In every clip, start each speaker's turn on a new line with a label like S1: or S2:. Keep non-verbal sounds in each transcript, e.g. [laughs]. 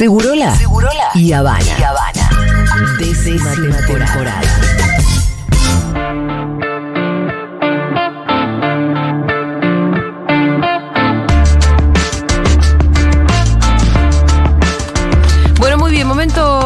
S1: Segurola, y Habana. Y Habana. Décima, temporada.
S2: Bueno,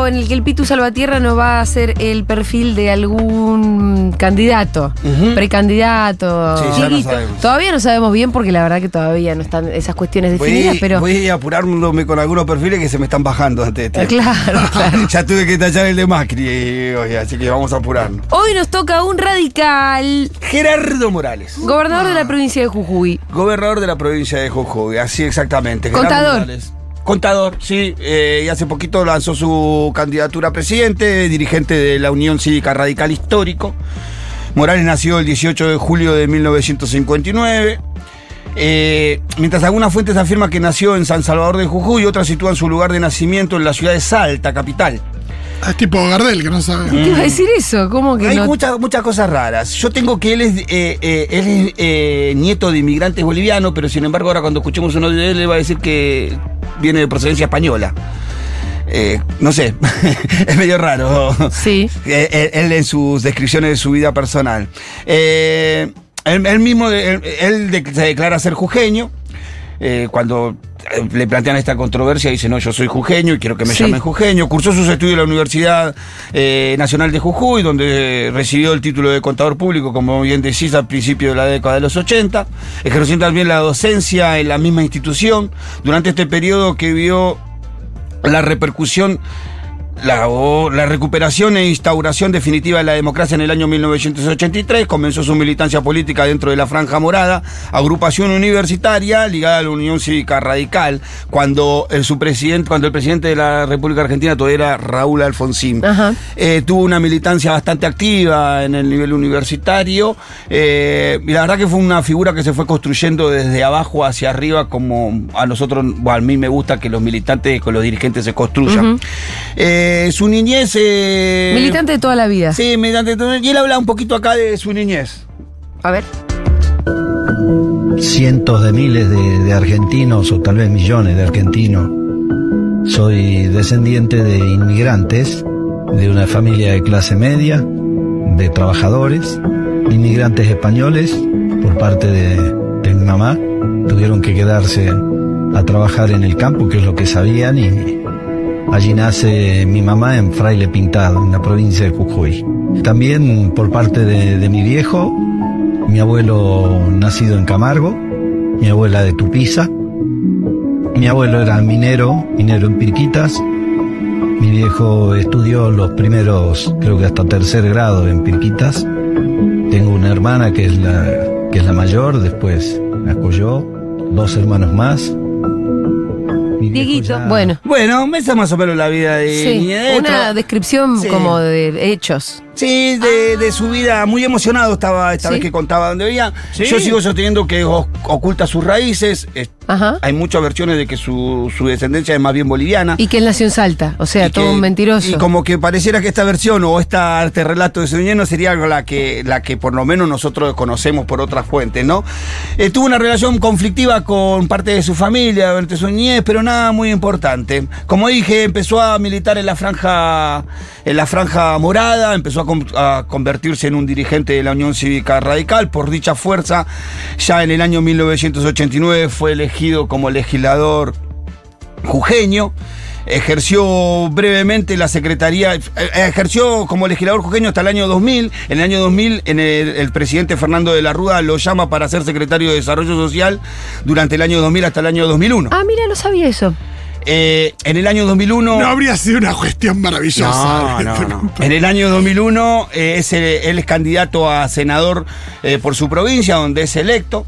S2: en el que el Pitu Salvatierra nos va a hacer el perfil de algún candidato, precandidato.
S3: Sí, ya no
S2: Chiquito.
S3: sabemos.
S2: Todavía no sabemos bien porque la verdad que todavía no están esas cuestiones definidas,
S3: Voy,
S2: pero.
S3: voy apurándome con algunos perfiles que se me están bajando antes de este.
S2: Claro, [laughs] claro.
S3: ya tuve que tallar el de Macri hoy, así que vamos a apurarnos.
S2: Hoy nos toca un radical,
S3: Gerardo Morales,
S2: gobernador de la provincia de Jujuy.
S3: gobernador de la provincia de Jujuy, así exactamente. Gerardo
S2: Contador.
S3: Morales. Contador, sí, eh, y hace poquito lanzó su candidatura a presidente, dirigente de la Unión Cívica Radical Histórico. Morales nació el 18 de julio de 1959. Eh, mientras algunas fuentes afirman que nació en San Salvador de Jujuy, otras sitúan su lugar de nacimiento en la ciudad de Salta, capital.
S4: Ah, Es tipo Gardel, que no sabe.
S2: ¿Qué iba a decir eso? ¿Cómo que
S3: Hay
S2: no?
S3: muchas, muchas cosas raras. Yo tengo que él es, eh, eh, él es eh, nieto de inmigrantes bolivianos, pero sin embargo ahora cuando escuchemos uno de él le va a decir que viene de procedencia española. Eh, no sé, [laughs] es medio raro.
S2: Sí.
S3: Eh, Él, él en sus descripciones de su vida personal. Eh, él, él mismo, él, se declara ser jujeño. Eh, cuando eh, le plantean esta controversia, dice, no, yo soy jujeño y quiero que me
S2: Sí.
S3: llamen jujeño. Cursó sus estudios en la Universidad eh, Nacional de Jujuy, donde recibió el título de contador público, como bien decís, al principio de la década de los 80. Ejerció también la docencia en la misma institución. Durante este periodo que vio la repercusión, la, la recuperación e instauración definitiva de la democracia en el año 1983, comenzó su militancia política dentro de la Franja Morada, agrupación universitaria ligada a la Unión Cívica Radical, cuando el, su presidente, cuando el presidente de la República Argentina todavía era Raúl Alfonsín. Eh, tuvo una militancia bastante activa en el nivel universitario eh, y la verdad que fue una figura que se fue construyendo desde abajo hacia arriba como a nosotros, bueno, a mí me gusta que los militantes con los dirigentes se construyan. Eh, su niñez... eh,
S2: Militante de toda la vida.
S3: Sí, militante de todo- y él habla un poquito acá de su niñez.
S2: A ver.
S5: cientos de miles de, de argentinos o tal vez millones de argentinos. Soy descendiente de inmigrantes, de una familia de clase media, de trabajadores, inmigrantes españoles por parte de, de mi mamá. Tuvieron que quedarse a trabajar en el campo, que es lo que sabían, y allí nace mi mamá en Fraile Pintado, en la provincia de Jujuy. También por parte de, mi viejo, mi abuelo nacido en Camargo, mi abuela de Tupiza, mi abuelo era minero, minero en Pirquitas, mi viejo estudió los primeros, creo que hasta tercer grado en Pirquitas, tengo una hermana que es la, que es la mayor, después nazco yo, dos hermanos más.
S2: Dieguito. Bueno.
S3: Bueno, esa es más o menos la vida de
S2: Sí, una descripción
S3: Sí.
S2: como de hechos.
S3: Sí, de, de su vida, muy emocionado estaba esta
S2: Sí.
S3: vez que contaba dónde veía.
S6: Sí.
S3: Yo sigo sosteniendo que oculta sus raíces.
S2: Ajá.
S3: Hay muchas versiones de que su, su descendencia es más bien boliviana.
S2: Y que él nació en Salta. O sea,
S3: Y
S2: todo
S3: que-
S2: un mentiroso.
S3: Y como que pareciera que esta versión o esta, este relato de su niñez no sería la que, la que por lo menos nosotros conocemos por otras fuentes, ¿no? Eh, tuvo una relación conflictiva con parte de su familia durante su niñez, pero nada muy importante. Como dije, empezó a militar en la franja, en la franja morada, empezó a, a convertirse en un dirigente de la Unión Cívica Radical. Por dicha fuerza, ya en el año 1989 fue elegido como legislador jujeño. Ejerció brevemente la secretaría, eh, ejerció como legislador jujeño hasta el año 2000. En el año 2000, en el, el presidente Fernando de la Rúa lo llama para ser secretario de Desarrollo Social durante el año 2000 hasta el año 2001.
S2: Ah, mira, no sabía eso.
S3: Eh, en el año 2001.
S4: No habría sido una cuestión maravillosa.
S3: No, no, no. En el año 2001 eh, es, eh, él es candidato a senador eh, por su provincia, donde es electo.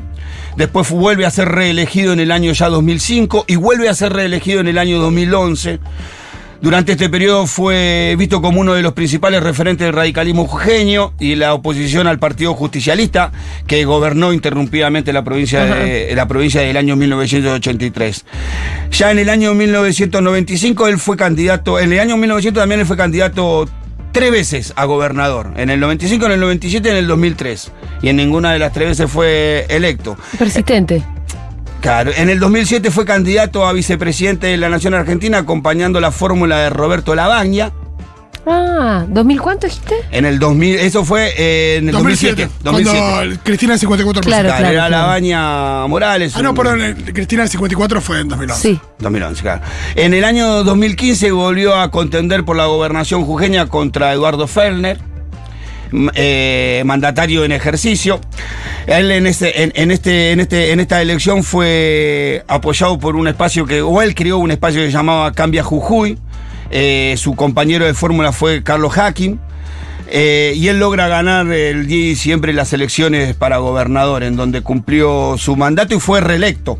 S3: Después vuelve a ser reelegido en el año ya 2005 y vuelve a ser reelegido en el año 2011. Durante este periodo fue visto como uno de los principales referentes del radicalismo jujeño y la oposición al Partido Justicialista, que gobernó interrumpidamente la provincia, de, la provincia del año 1983. Ya en el año 1995 él fue candidato, en el año 1900 también él fue candidato tres veces a gobernador, en el 95, en el 97 y en el 2003. Y en ninguna de las tres veces fue electo.
S2: Persistente.
S3: Claro, en el 2007 fue candidato a vicepresidente de la Nación Argentina acompañando la fórmula de Roberto Labaña.
S2: Ah, ¿2000 cuánto dijiste?
S3: En el 2000, eso fue eh, en el 2007.
S4: 2007. Cuando Cristina el 54%.
S2: Claro,
S3: Claro, era
S2: claro.
S3: Labaña Morales.
S4: Ah, no, perdón, eh, Cristina el 54 fue en 2011.
S2: Sí.
S3: 2011, claro. En el año 2015 volvió a contender por la gobernación jujeña contra Eduardo Fellner, m- eh, mandatario en ejercicio. Él en, este, en, en este, en, este, en esta elección fue apoyado por un espacio que, o él creó un espacio que se llamaba Cambia Jujuy. Eh, su compañero de fórmula fue Carlos Hacking. Eh, y él logra ganar el 10 de diciembre las elecciones para gobernador, en donde cumplió su mandato y fue reelecto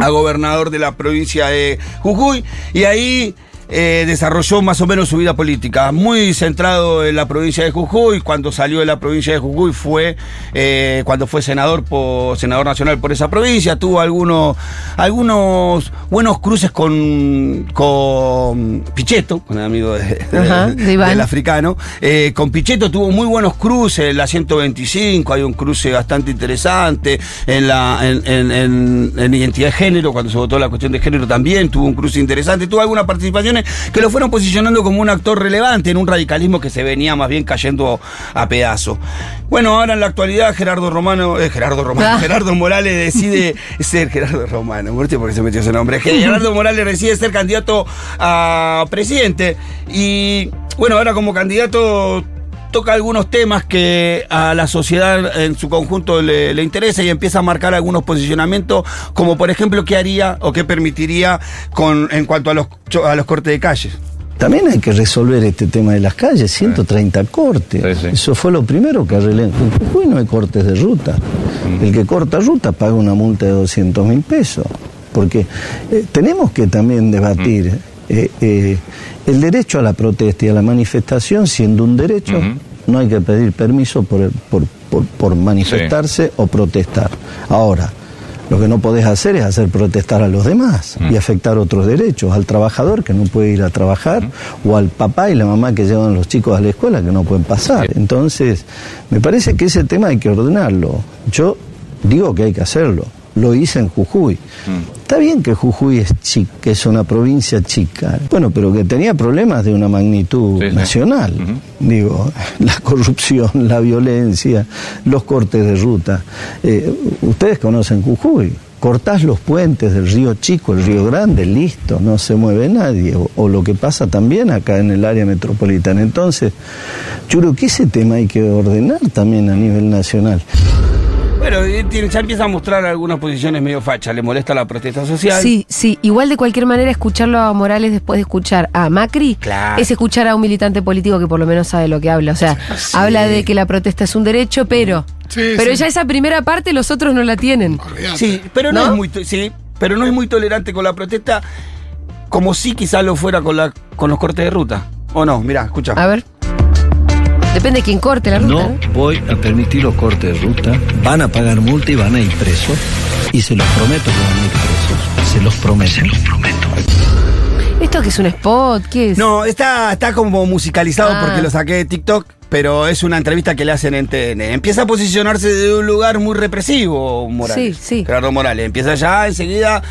S3: a gobernador de la provincia de Jujuy y ahí eh, desarrolló más o menos su vida política, muy centrado en la provincia de Jujuy. Cuando salió de la provincia de Jujuy fue eh, cuando fue senador por senador nacional por esa provincia. Tuvo algunos algunos buenos cruces con con Pichetto, con el amigo [laughs] de-
S2: Ajá, de Iván.
S3: del africano. Eh, con Pichetto tuvo muy buenos cruces, la 125, hay un cruce bastante interesante. En la en, en- en- en identidad de género, cuando se votó la cuestión de género también tuvo un cruce interesante. Tuvo algunas que lo fueron posicionando como un actor relevante en un radicalismo que se venía más bien cayendo a pedazos. Bueno, ahora en la actualidad Gerardo Romano, eh, Gerardo Romano,
S2: Ah.
S3: Gerardo Morales [laughs] decide ser Gerardo Romano, porque se metió ese nombre. [laughs] Gerardo Morales decide ser candidato a presidente y bueno, ahora como candidato toca algunos temas que a la sociedad en su conjunto le, le interesa y empieza a marcar algunos posicionamientos, como por ejemplo qué haría o qué permitiría con, en cuanto a los, a los cortes de calles.
S5: También hay que resolver este tema de las calles, 130 cortes.
S6: Sí, sí.
S5: Eso fue lo primero que arreglé. En Jujuy no hay cortes de ruta. El que corta ruta paga una multa de 200 mil pesos. Porque eh, tenemos que también debatir eh, eh, el derecho a la protesta y a la manifestación siendo un derecho. No hay que pedir permiso por, por, por- por manifestarse o protestar. Ahora, lo que no podés hacer es hacer protestar a los demás y afectar otros derechos, al trabajador que no puede ir a trabajar o al papá y la mamá que llevan los chicos a la escuela que no pueden pasar. Entonces, me parece que ese tema hay que ordenarlo. Yo digo que hay que hacerlo. Lo hice en Jujuy. Está bien que Jujuy es chica, que es una provincia chica. Bueno, pero que tenía problemas de una magnitud
S6: Sí, sí.
S5: nacional. Digo, [laughs] la corrupción, la violencia, los cortes de ruta. Eh, ustedes conocen Jujuy. Cortás los puentes del río Chico, el río Grande, listo, no se mueve nadie. O, o lo que pasa también acá en el área metropolitana. Entonces, yo creo que ese tema hay que ordenar también a nivel nacional.
S3: Bueno, tiene- ya empieza a mostrar algunas posiciones medio fachas, le molesta la protesta social.
S2: Sí, sí. Igual de cualquier manera escucharlo a Morales después de escuchar a Macri
S3: Claro.
S2: es escuchar a un militante político que por lo menos sabe lo que habla. O sea, habla de que la protesta es un derecho, pero.
S4: Sí,
S2: pero
S4: sí.
S2: ya esa primera parte los otros no la tienen.
S3: Sí, pero no,
S2: ¿No?
S3: es muy sí, pero no es muy tolerante con la protesta, como si quizás lo fuera con la con los cortes de ruta. O no, mirá, escucha.
S2: A ver. Depende de quién corte la ruta.
S5: No
S2: ¿no?
S5: voy a permitir los cortes de ruta. Van a pagar multa y van a ir presos. Y se los prometo que van a ir presos. Se los prometo. Se los prometo.
S2: ¿Esto que es un spot? ¿Qué es?
S3: No, está, está como musicalizado
S2: Ah.
S3: porque lo saqué de TikTok, pero es una entrevista que le hacen en TN. Empieza a posicionarse de un lugar muy represivo, Morales.
S2: Sí, sí.
S3: Gerardo Morales. Empieza ya enseguida,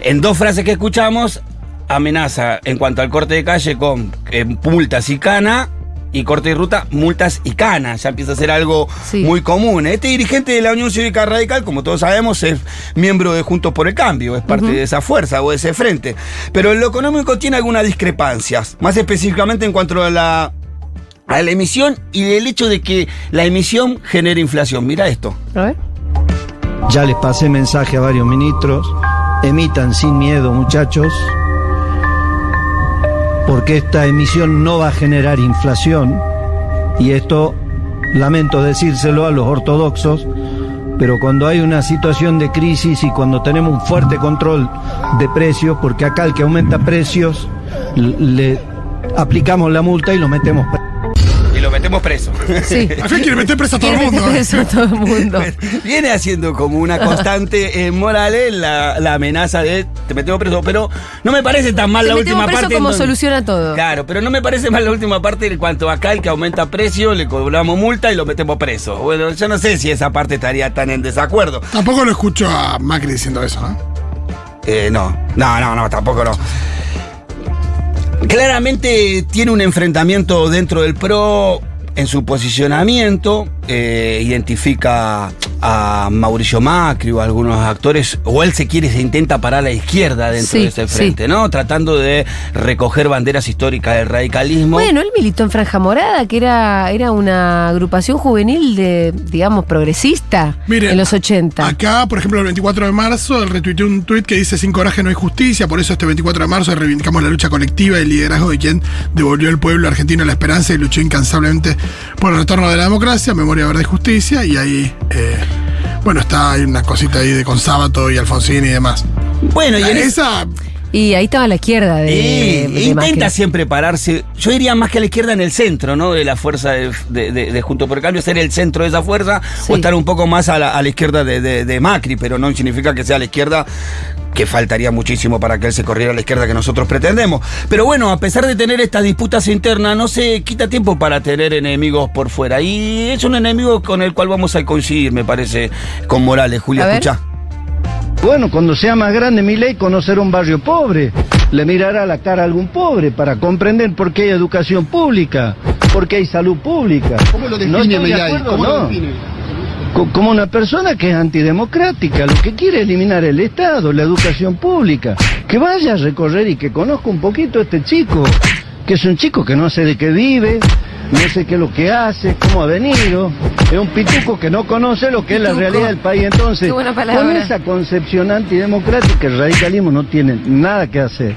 S3: en dos frases que escuchamos, amenaza en cuanto al corte de calle con eh, multas y cana. Y corte de ruta, multas y canas. Ya empieza a ser algo
S2: Sí.
S3: muy común. Este dirigente de la Unión Cívica Radical, como todos sabemos, es miembro de Juntos por el Cambio, es parte de esa fuerza o de ese frente. Pero en lo económico tiene algunas discrepancias, más específicamente en cuanto a la, a la emisión y del hecho de que la emisión genera inflación. Mira esto.
S2: A ver.
S5: Ya les pasé mensaje a varios ministros. Emitan sin miedo, muchachos. Porque esta emisión no va a generar inflación. Y esto, lamento decírselo a los ortodoxos, pero cuando hay una situación de crisis y cuando tenemos un fuerte control de precios, porque acá el que aumenta precios, le aplicamos la multa y lo metemos
S3: metemos preso.
S2: Sí. [laughs]
S4: Al fin quiere meter preso a todo el mundo.
S2: meter preso a todo el mundo. [laughs]
S3: Viene haciendo como una constante en Morales la, la amenaza de te metemos preso, pero no me parece tan mal
S2: Te
S3: la última
S2: preso
S3: parte.
S2: como
S3: donde-
S2: soluciona todo.
S3: Claro, pero no me parece mal la última parte en cuanto acá el que aumenta precio, le cobramos multa y lo metemos preso. Bueno, yo no sé si esa parte estaría tan en desacuerdo.
S4: Tampoco lo escucho a Macri diciendo eso, ¿no?
S3: Eh, no, no, no, no, tampoco no. Claramente tiene un enfrentamiento dentro del PRO en su posicionamiento, eh, identifica a Mauricio Macri o a algunos actores, o él se quiere, se intenta parar a la izquierda dentro
S2: Sí,
S3: de ese
S2: sí.
S3: frente, ¿no? Tratando de recoger banderas históricas del radicalismo.
S2: Bueno, él militó en Franja Morada, que era, era una agrupación juvenil de, digamos, progresista
S4: Miren,
S2: en los 80.
S4: Acá, por ejemplo, el 24 de marzo, él retuiteó un tuit que dice: Sin coraje no hay justicia. Por eso, este 24 de marzo reivindicamos la lucha colectiva y el liderazgo de quien devolvió al pueblo argentino la esperanza y luchó incansablemente por el retorno de la democracia, memoria, verdad y justicia. Y ahí, eh, bueno, está hay una cosita ahí de con Sábato y Alfonsín y demás.
S3: bueno, y en
S4: Esa,
S2: Y ahí estaba la izquierda de,
S3: Y
S2: de
S3: intenta
S2: Macri.
S3: siempre pararse, yo diría más que a la izquierda en el centro, ¿no? De la fuerza de, de- de- de Junto por el Cambio, ser el centro de esa fuerza
S2: Sí.
S3: o estar un poco más a la, a la izquierda de, de- de Macri, pero no significa que sea a la izquierda, que faltaría muchísimo para que él se corriera a la izquierda que nosotros pretendemos. Pero bueno, a pesar de tener estas disputas internas, no se quita tiempo para tener enemigos por fuera. Y es un enemigo con el cual vamos a coincidir, me parece, con Morales. Julia, escucha.
S5: Bueno, cuando sea más grande mi ley, conocer un barrio pobre. Le mirará la cara a algún pobre para comprender por qué hay educación pública, por qué hay salud pública.
S4: ¿Cómo lo
S5: No
S4: define
S5: estoy de
S4: Milei?
S5: acuerdo,
S4: ¿Cómo lo
S5: no.
S4: define?
S5: Co- Como una persona que es antidemocrática, lo que quiere es eliminar el Estado, la educación pública. Que vaya a recorrer y que conozca un poquito a este chico, que es un chico que no sé de qué vive, no sé qué es lo que hace, cómo ha venido. Es un pituco que no conoce lo que es la realidad del país. Entonces, con esa concepción antidemocrática, el radicalismo no tiene nada que hacer.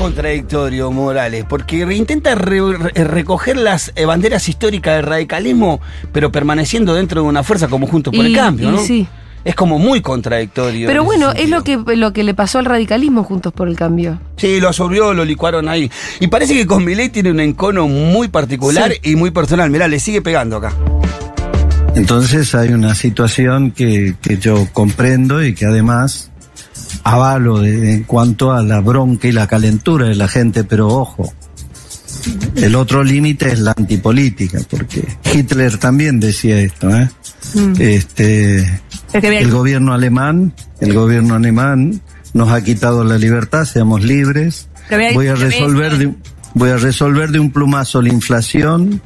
S3: Contradictorio Morales, porque intenta re- re- recoger las eh, banderas históricas del radicalismo, pero permaneciendo dentro de una fuerza como Juntos por
S2: Y-
S3: el Cambio, ¿no?
S2: sí.
S3: Es como muy contradictorio.
S2: Pero
S3: en
S2: bueno, es lo que, lo que le pasó al radicalismo juntos por el cambio.
S3: Sí, lo absorbió, lo licuaron ahí. Y parece que con Milei tiene un encono muy particular y muy personal. Mirá, le sigue pegando acá.
S5: Entonces hay una situación que, que yo comprendo y que además avalo de- en cuanto a la bronca y la calentura de la gente, pero ojo, el otro límite es la antipolítica, porque Hitler también decía esto, ¿eh? Este,
S6: que vea-
S5: el gobierno alemán, el gobierno alemán nos ha quitado la libertad, seamos libres. Voy a resolver de, voy a resolver de un plumazo la inflación.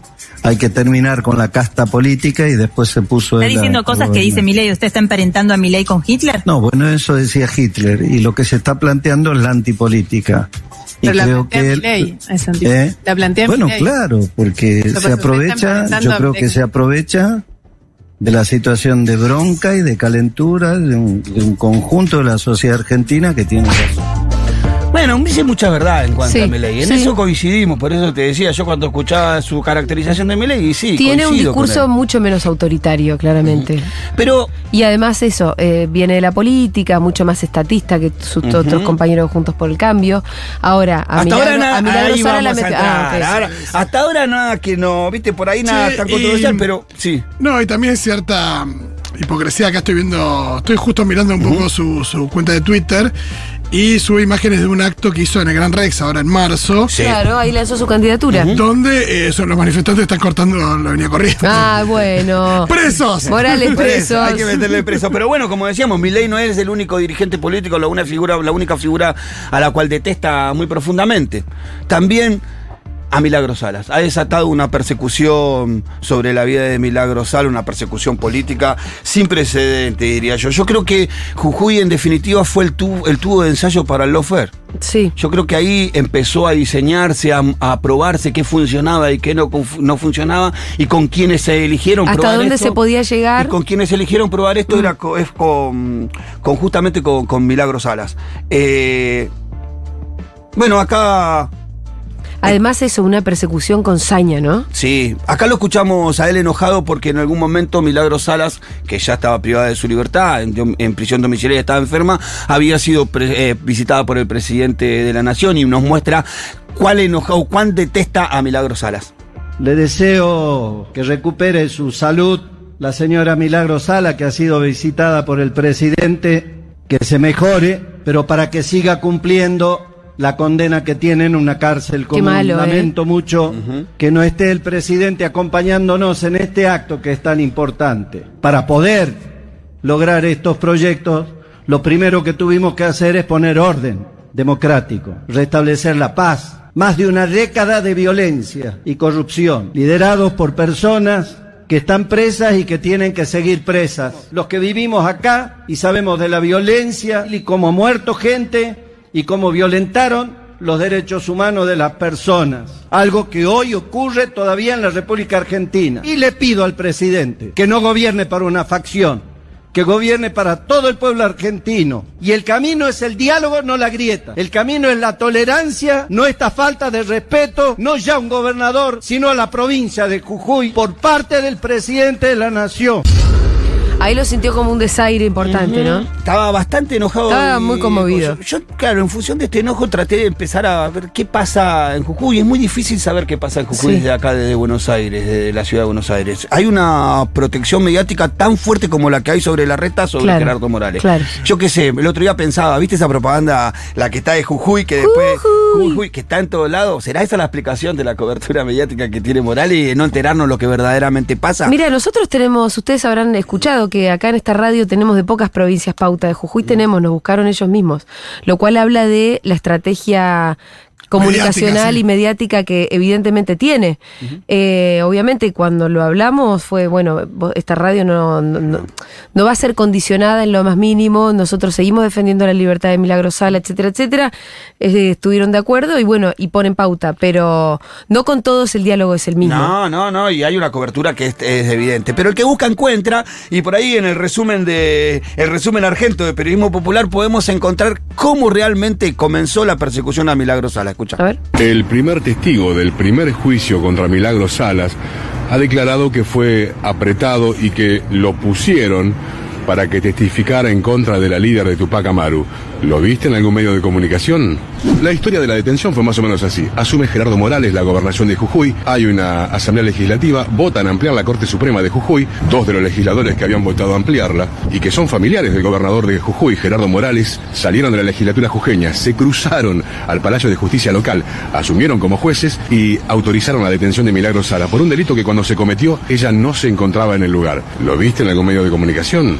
S5: Hay que terminar con la casta política y después se puso
S6: Está diciendo cosas que dice Milei. ¿Usted está emparentando a Milei con Hitler?
S5: No, bueno, eso decía Hitler y lo que se está planteando es la antipolítica. Y
S7: Pero
S5: creo que él,
S7: anti-
S5: ¿Eh?
S7: la plantea
S5: Bueno, claro, porque
S7: Pero
S5: se aprovecha, yo creo que se aprovecha de la situación de bronca y de calentura de un, de un conjunto de la sociedad argentina que tiene razón.
S3: Bueno, dice mucha verdad en cuanto
S2: Sí,
S3: a Milei. En
S2: sí.
S3: eso coincidimos, por eso te decía yo cuando escuchaba su caracterización de Milei, y sí,
S2: Tiene un discurso mucho menos autoritario, claramente.
S3: Pero
S2: Y además eso, eh, viene de la política, mucho más estatista que sus otros compañeros juntos por el cambio. Ahora, a
S3: hasta
S2: Milagro,
S3: ahora nada, ahí
S2: la
S3: a entrar.
S2: ah.
S3: Ahora, hasta ahora nada que no, viste, por ahí nada
S4: Sí,
S3: tan
S4: y-
S3: controversial, pero sí.
S4: No, y también cierta hipocresía. Acá estoy viendo, estoy justo mirando un poco su, su cuenta de Twitter y sube imágenes de un acto que hizo en el Gran Rex ahora en marzo,
S3: Sí.
S2: Claro, ahí lanzó su candidatura.
S4: donde eh, son los manifestantes están cortando la avenida Corrientes.
S2: Ah, bueno. [laughs]
S4: ¡Presos!
S2: Morales presos.
S3: Hay que meterle preso. Pero bueno, como decíamos, Milei no es el único dirigente político, la, una figura, la única figura a la cual detesta muy profundamente. También a Milagro Salas. Ha desatado una persecución sobre la vida de Milagro Salas, una persecución política sin precedente, diría yo. Yo creo que Jujuy, en definitiva, fue el tubo, el tubo de ensayo para el Lofer.
S2: Sí.
S3: Yo creo que ahí empezó a diseñarse, a, a probarse qué funcionaba y qué no, no funcionaba y con quienes se eligieron
S2: Hasta
S3: probar
S2: dónde
S3: esto.
S2: se podía llegar.
S3: Y con quienes eligieron probar esto era co- es con, con justamente con, con Milagros Salas. Eh, bueno, acá
S2: Además eso, una persecución con saña, ¿no?
S3: Sí, acá lo escuchamos a él enojado porque en algún momento Milagros Salas, que ya estaba privada de su libertad, en, en prisión domiciliaria estaba enferma, había sido pre- eh, visitada por el presidente de la nación y nos muestra cuál enojado, cuán detesta a Milagros Salas.
S5: Le deseo que recupere su salud la señora Milagro Sala, que ha sido visitada por el presidente, que se mejore, pero para que siga cumpliendo la condena que tiene en una cárcel. Como
S2: malo, ¿eh?
S5: lamento mucho que no esté el presidente acompañándonos en este acto que es tan importante. Para poder lograr estos proyectos, lo primero que tuvimos que hacer es poner orden democrático, restablecer la paz. Más de una década de violencia y corrupción, liderados por personas que están presas y que tienen que seguir presas. Los que vivimos acá y sabemos de la violencia y cómo ha muerto gente y cómo violentaron los derechos humanos de las personas. Algo que hoy ocurre todavía en la República Argentina. Y le pido al presidente que no gobierne para una facción, que gobierne para todo el pueblo argentino. Y el camino es el diálogo, no la grieta. El camino es la tolerancia, no esta falta de respeto, no ya un gobernador, sino a la provincia de Jujuy por parte del presidente de la nación.
S2: Ahí lo sintió como un desaire importante, ¿no?
S3: Estaba bastante enojado.
S2: Estaba
S3: y-
S2: muy conmovido.
S3: Yo, claro, en función de este enojo traté de empezar a ver qué pasa en Jujuy. Es muy difícil saber qué pasa en Jujuy
S2: Sí.
S3: desde acá, desde Buenos Aires, desde la ciudad de Buenos Aires. Hay una protección mediática tan fuerte como la que hay sobre la reta sobre
S2: Claro,
S3: Gerardo Morales.
S2: claro.
S3: Yo qué sé, el otro día pensaba, ¿viste esa propaganda, la que está de Jujuy, que después.
S2: Jujuy.
S3: Jujuy, que está en todos lados? ¿Será esa la explicación de la cobertura mediática que tiene Morales y de no enterarnos lo que verdaderamente pasa?
S2: Mira, nosotros tenemos, ustedes habrán escuchado que acá en esta radio tenemos de pocas provincias pauta. De Jujuy tenemos, nos buscaron ellos mismos. Lo cual habla de la estrategia comunicacional
S4: Mediática, sí.
S2: y mediática que evidentemente tiene. Eh, obviamente cuando lo hablamos fue, bueno, esta radio no, no, no- no va a ser condicionada en lo más mínimo, nosotros seguimos defendiendo la libertad de Milagros Sala, etcétera, etcétera. Eh, estuvieron de acuerdo y bueno, y ponen pauta, pero no con todos el diálogo es el mismo.
S3: No, no, no, y hay una cobertura que es, es evidente. Pero el que busca encuentra, y por ahí en el resumen de el resumen argento de periodismo popular podemos encontrar cómo realmente comenzó la persecución a Milagro Sala. Escucha.
S2: A ver.
S7: El primer testigo del primer juicio contra Milagros Salas ha declarado que fue apretado y que lo pusieron para que testificara en contra de la líder de Tupac Amaru. ¿Lo viste en algún medio de comunicación? La historia de la detención fue más o menos así. Asume Gerardo Morales la gobernación de Jujuy, hay una asamblea legislativa, votan ampliar la Corte Suprema de Jujuy, dos de los legisladores que habían votado ampliarla y que son familiares del gobernador de Jujuy, Gerardo Morales, salieron de la legislatura jujeña, se cruzaron al Palacio de Justicia local, asumieron como jueces y autorizaron la detención de Milagro Sala por un delito que cuando se cometió ella no se encontraba en el lugar. ¿Lo viste en algún medio de comunicación?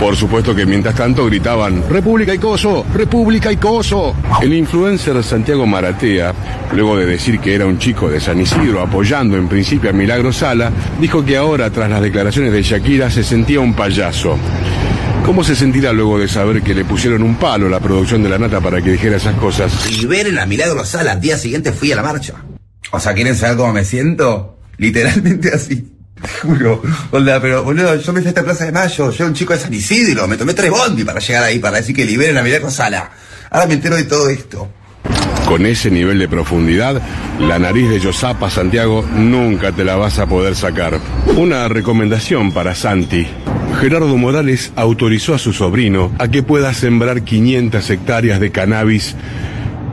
S7: Por supuesto que mientras tanto gritaban República y Coso, República y Coso. El influencer Santiago Maratea, luego de decir que era un chico de San Isidro apoyando en principio a Milagro Sala, dijo que ahora tras las declaraciones de Shakira se sentía un payaso. ¿Cómo se sentirá luego de saber que le pusieron un palo a la producción de la nata para que dijera esas cosas?
S8: Liberen a Milagro Sala. Al día siguiente fui a la marcha. O sea, ¿quieren saber cómo me siento? Literalmente así. Juro. Onda, pero boludo, yo me fui a esta Plaza de Mayo, yo era un chico de San Isidro, me tomé tres bondi para llegar ahí, para decir que liberen a Milagro Sala. Ahora me entero de todo esto.
S7: Con ese nivel de profundidad, la nariz de Yosapa, Santiago, nunca te la vas a poder sacar. Una recomendación para Santi. Gerardo Morales autorizó a su sobrino a que pueda sembrar 500 hectáreas de cannabis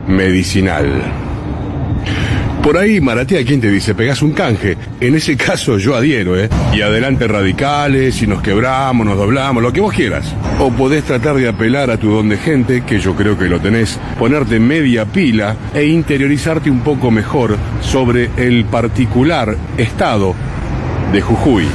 S7: medicinal. Por ahí, Maratea, ¿quién te dice? Pegás un canje. En ese [laughs] caso yo adhiero, ¿eh? Y adelante radicales, y nos quebramos, nos doblamos, lo que vos quieras. O podés tratar de apelar a tu don de gente, que yo creo que lo tenés, ponerte media pila e interiorizarte un poco mejor sobre el particular estado de Jujuy.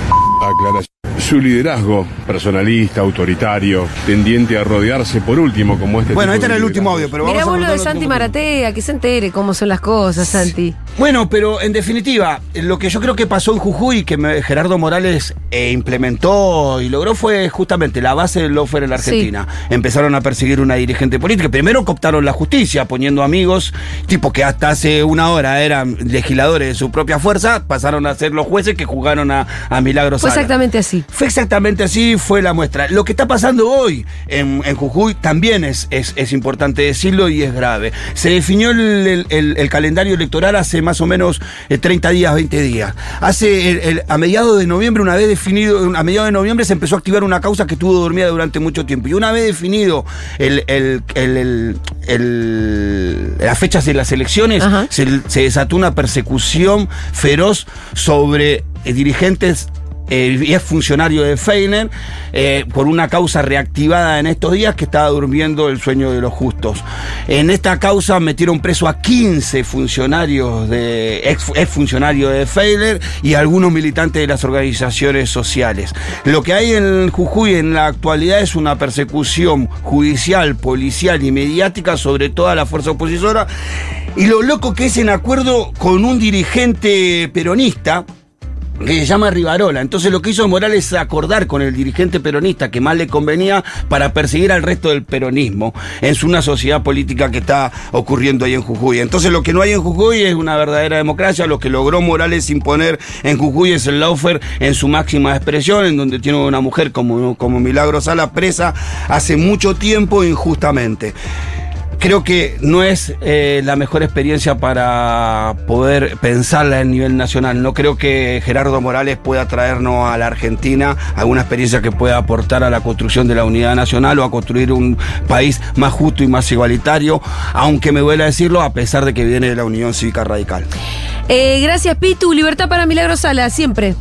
S7: Aclaración. Su liderazgo, personalista, autoritario, tendiente a rodearse por último como este
S3: Bueno,
S7: tipo
S3: este era el último audio, pero vamos
S2: Mirá
S3: a
S2: vos lo de Santi Maratea, que se entere cómo son las cosas, Santi.
S3: Bueno, pero en definitiva, lo que yo creo que pasó en Jujuy, que me- Gerardo Morales eh, implementó y logró fue justamente la base del lawfare en la
S2: Sí.
S3: Argentina. Empezaron a perseguir una dirigente política. Primero cooptaron la justicia, poniendo amigos, tipo que hasta hace una hora eran legisladores de su propia fuerza, pasaron a ser los jueces que jugaron a, a Milagros
S2: Fue exactamente así.
S3: Fue exactamente así, fue la muestra. Lo que está pasando hoy en, en Jujuy también es, es, es importante decirlo y es grave. Se definió el, el- el- el calendario electoral hace más o menos eh, 30 días, 20 días. Hace a mediados de noviembre, una vez definido, a mediados de noviembre se empezó a activar una causa que estuvo dormida durante mucho tiempo. Y una vez definido el, el- el- el- el- las fechas de las elecciones, se, se desató una persecución feroz sobre eh, dirigentes eh, y es funcionario de Feiner eh, por una causa reactivada en estos días que estaba durmiendo el sueño de los justos. En esta causa metieron preso a 15 funcionarios de ex, ex de Feiner y algunos militantes de las organizaciones sociales. Lo que hay en Jujuy en la actualidad es una persecución judicial, policial y mediática sobre toda la fuerza opositora y lo loco que es en acuerdo con un dirigente peronista que se llama Rivarola. Entonces lo que hizo Morales es acordar con el dirigente peronista que más le convenía para perseguir al resto del peronismo en una sociedad política que está ocurriendo ahí en Jujuy. Entonces lo que no hay en Jujuy es una verdadera democracia. Lo que logró Morales imponer en Jujuy es el lawfare en su máxima expresión, en donde tiene una mujer como, como Milagro Sala presa hace mucho tiempo injustamente. Creo que no es eh, la mejor experiencia para poder pensarla a nivel nacional. No creo que Gerardo Morales pueda traernos a la Argentina alguna experiencia que pueda aportar a la construcción de la unidad nacional o a construir un país más justo y más igualitario, aunque me duele decirlo, a pesar de que viene de la Unión Cívica Radical.
S2: Eh, gracias, Pitu. Libertad para Milagro Sala, siempre.